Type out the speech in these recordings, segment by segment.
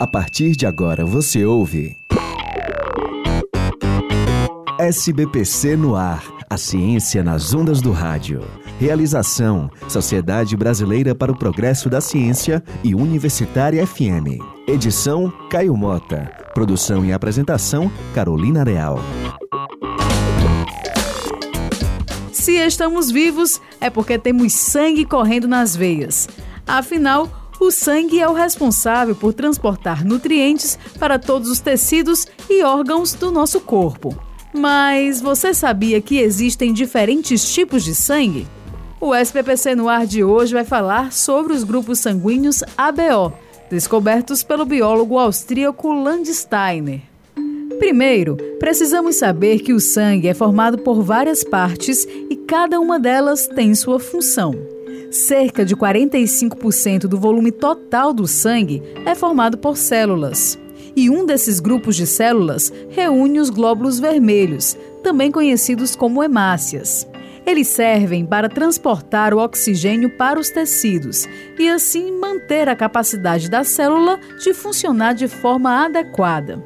A partir de agora você ouve. SBPC no ar. A ciência nas ondas do rádio. Realização: Sociedade Brasileira para o Progresso da Ciência e Universitária FM. Edição: Caio Mota. Produção e apresentação: Carolina Real. Se estamos vivos, é porque temos sangue correndo nas veias. Afinal, o sangue é o responsável por transportar nutrientes para todos os tecidos e órgãos do nosso corpo. Mas você sabia que existem diferentes tipos de sangue? O SPPC no ar de hoje vai falar sobre os grupos sanguíneos ABO, descobertos pelo biólogo austríaco Landsteiner. Primeiro, precisamos saber que o sangue é formado por várias partes e cada uma delas tem sua função. Cerca de 45% do volume total do sangue é formado por células. E um desses grupos de células reúne os glóbulos vermelhos, também conhecidos como hemácias. Eles servem para transportar o oxigênio para os tecidos e assim manter a capacidade da célula de funcionar de forma adequada.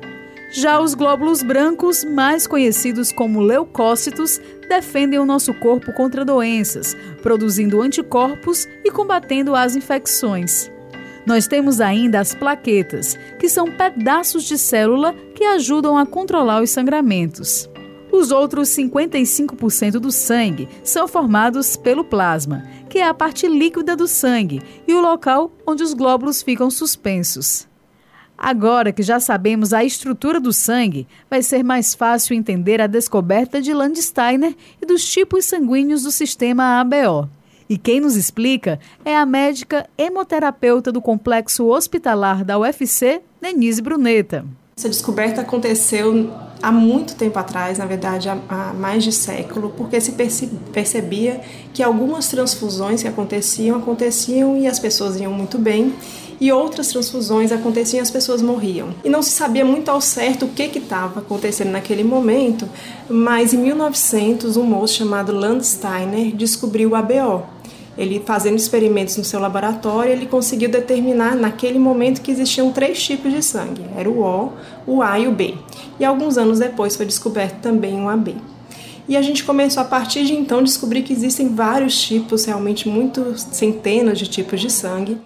Já os glóbulos brancos, mais conhecidos como leucócitos, defendem o nosso corpo contra doenças, produzindo anticorpos e combatendo as infecções. Nós temos ainda as plaquetas, que são pedaços de célula que ajudam a controlar os sangramentos. Os outros 55% do sangue são formados pelo plasma, que é a parte líquida do sangue e o local onde os glóbulos ficam suspensos. Agora que já sabemos a estrutura do sangue, vai ser mais fácil entender a descoberta de Landsteiner e dos tipos sanguíneos do sistema ABO. E quem nos explica é a médica hemoterapeuta do complexo hospitalar da UFC, Denise Bruneta. Essa descoberta aconteceu há muito tempo atrás, na verdade há mais de século, porque se percebia que algumas transfusões que aconteciam, aconteciam e as pessoas iam muito bem, e outras transfusões aconteciam e as pessoas morriam. E não se sabia muito ao certo o que estava acontecendo naquele momento, mas em 1900 um moço chamado Landsteiner descobriu o ABO. Ele fazendo experimentos no seu laboratório, ele conseguiu determinar naquele momento que existiam três tipos de sangue, era o O, o A e o B. E alguns anos depois foi descoberto também o AB. E a gente começou a partir de então descobrir que existem vários tipos, realmente muitos centenas de tipos de sangue.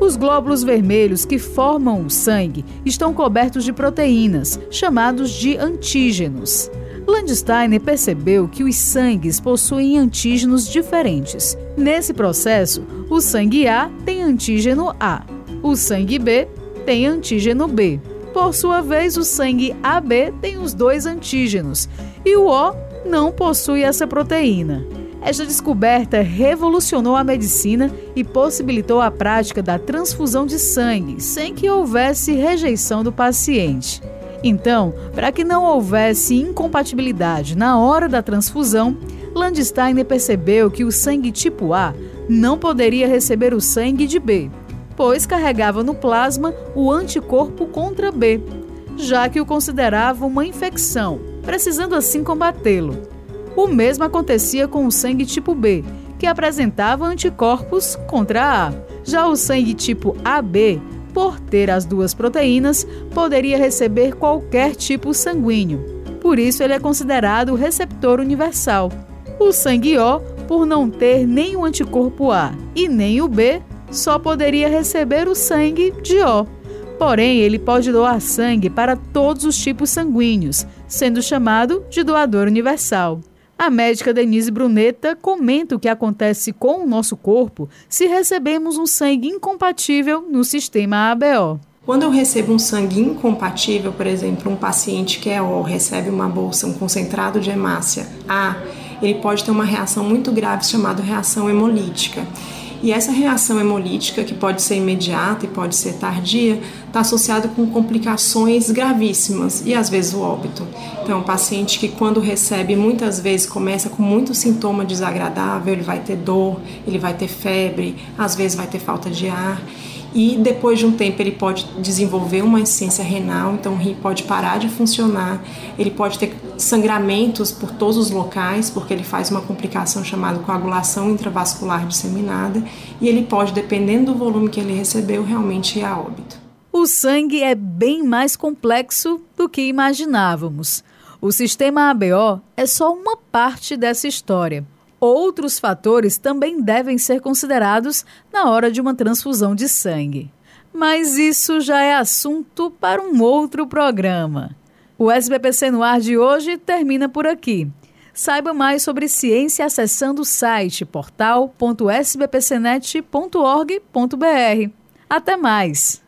Os glóbulos vermelhos que formam o sangue estão cobertos de proteínas, chamados de antígenos. Landsteiner percebeu que os sangues possuem antígenos diferentes. Nesse processo, o sangue A tem antígeno A, o sangue B tem antígeno B. Por sua vez, o sangue AB tem os dois antígenos e o O não possui essa proteína. Esta descoberta revolucionou a medicina e possibilitou a prática da transfusão de sangue sem que houvesse rejeição do paciente. Então, para que não houvesse incompatibilidade na hora da transfusão, Landsteiner percebeu que o sangue tipo A não poderia receber o sangue de B, pois carregava no plasma o anticorpo contra B, já que o considerava uma infecção, precisando assim combatê-lo. O mesmo acontecia com o sangue tipo B, que apresentava anticorpos contra A. Já o sangue tipo AB, por ter as duas proteínas, poderia receber qualquer tipo sanguíneo. Por isso, ele é considerado receptor universal. O sangue O, por não ter nem o anticorpo A e nem o B, só poderia receber o sangue de O. Porém, ele pode doar sangue para todos os tipos sanguíneos, sendo chamado de doador universal. A médica Denise Bruneta comenta o que acontece com o nosso corpo se recebemos um sangue incompatível no sistema ABO. Quando eu recebo um sangue incompatível, por exemplo, um paciente que é O recebe uma bolsa, um concentrado de hemácia A, ele pode ter uma reação muito grave chamada reação hemolítica. E essa reação hemolítica, que pode ser imediata e pode ser tardia, está associada com complicações gravíssimas e às vezes o óbito. Então, um paciente que quando recebe, muitas vezes começa com muito sintoma desagradável, ele vai ter dor, ele vai ter febre, às vezes vai ter falta de ar. E depois de um tempo ele pode desenvolver uma insuficiência renal, então o rim pode parar de funcionar, ele pode ter sangramentos por todos os locais, porque ele faz uma complicação chamada coagulação intravascular disseminada, e ele pode, dependendo do volume que ele recebeu, realmente ir a óbito. O sangue é bem mais complexo do que imaginávamos. O sistema ABO é só uma parte dessa história. Outros fatores também devem ser considerados na hora de uma transfusão de sangue. Mas isso já é assunto para um outro programa. O SBPC no ar de hoje termina por aqui. Saiba mais sobre ciência acessando o site portal.sbpcnet.org.br. Até mais!